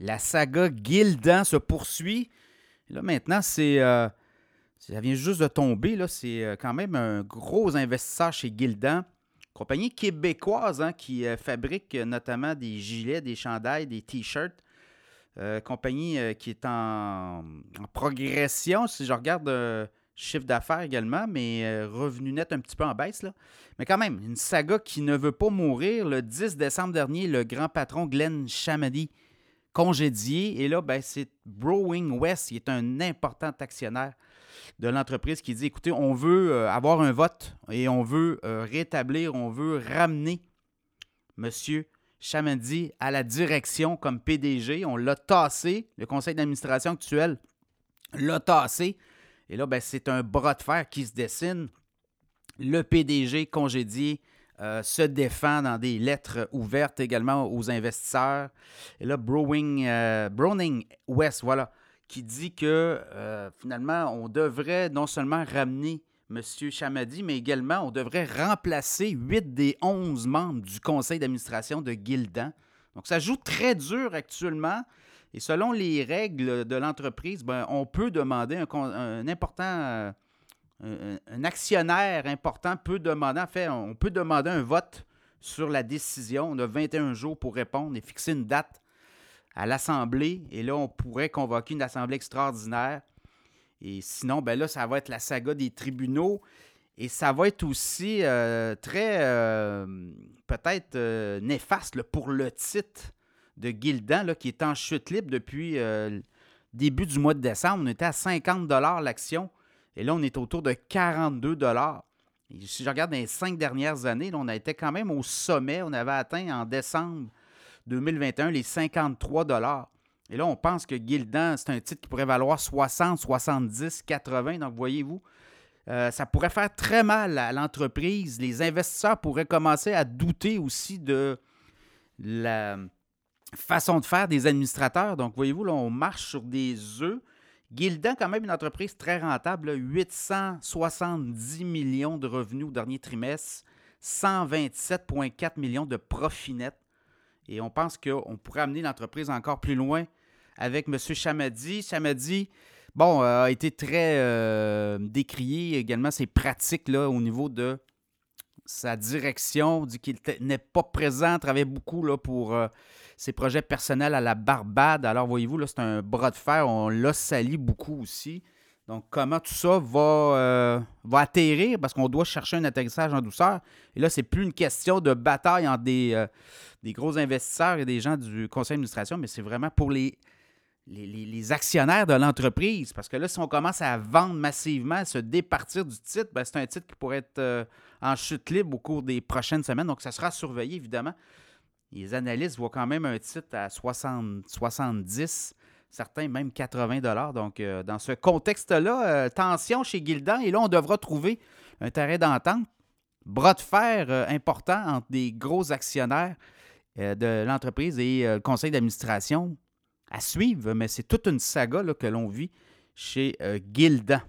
La saga Gildan se poursuit. là, maintenant, c'est. Euh, ça vient juste de tomber. Là, c'est euh, quand même un gros investisseur chez Gildan. Compagnie québécoise hein, qui fabrique notamment des gilets, des chandails, des t-shirts. compagnie qui est en, progression. Si je regarde chiffre d'affaires également, mais euh, revenu net un petit peu en baisse. Mais quand même, une saga qui ne veut pas mourir. Le 10 décembre dernier, le grand patron Glenn Chamady congédié. Et là, ben, c'est Browing West qui est un important actionnaire de l'entreprise qui dit écoutez, on veut euh, avoir un vote et on veut euh, rétablir, on veut ramener M. Chamady à la direction comme PDG. On l'a tassé. Le conseil d'administration actuel l'a tassé. Et là, ben, c'est un bras de fer qui se dessine. Le PDG congédié euh, se défend dans des lettres ouvertes également aux investisseurs. Et là, euh, Browning West, voilà, qui dit que euh, finalement, on devrait non seulement ramener M. Chamadi, mais également on devrait remplacer 8 des 11 membres du conseil d'administration de Gildan. Donc, ça joue très dur actuellement. Et selon les règles de l'entreprise, ben, on peut demander un, important, euh, un, actionnaire important peut demander, en fait, on peut demander un vote sur la décision. On a 21 jours pour répondre et fixer une date à l'Assemblée. Et là, on pourrait convoquer une Assemblée extraordinaire. Et sinon, ben là, ça va être la saga des tribunaux. Et ça va être aussi euh, très, euh, peut-être néfaste pour le titre de Gildan qui est en chute libre depuis euh, début du mois de décembre. On était à 50 l'action et là, on est autour de 42 Si je regarde les cinq dernières années, on a été quand même au sommet. On avait atteint en décembre 2021 les 53 Et là, on pense que Gildan, c'est un titre qui pourrait valoir 60, 70, 80. Donc, voyez-vous, euh, ça pourrait faire très mal à l'entreprise. Les investisseurs pourraient commencer à douter aussi de la, façon de faire des administrateurs. Donc, voyez-vous, là, on marche sur des œufs. Gildan, quand même, une entreprise très rentable, 870 millions de revenus au dernier trimestre, 127,4 millions de profit net. Et on pense qu'on pourrait amener l'entreprise encore plus loin avec M. Chamadi. Chamadi, bon, euh, a été très euh, décrié également ses pratiques là, au niveau de sa direction, dit qu'il n'est pas présent, travaillait beaucoup là, pour euh, ses projets personnels à la Barbade. Alors, voyez-vous, là, c'est un bras de fer. On l'a sali beaucoup aussi. Donc, comment tout ça va, euh, va atterrir? Parce qu'on doit chercher un atterrissage en douceur. Et là, c'est plus une question de bataille entre des, euh, des gros investisseurs et des gens du conseil d'administration, mais c'est vraiment pour les, les, actionnaires de l'entreprise. Parce que là, si on commence à vendre massivement, à se départir du titre, ben, c'est un titre qui pourrait être euh, en chute libre au cours des prochaines semaines. Donc, ça sera surveillé, évidemment. Les analystes voient quand même un titre à 60, 70, certains même 80 Donc, euh, dans ce contexte-là, euh, tension chez Gildan. Et là, on devra trouver un terrain d'entente, bras de fer important entre des gros actionnaires de l'entreprise et le conseil d'administration à suivre, mais c'est toute une saga que l'on vit chez euh, Gildan.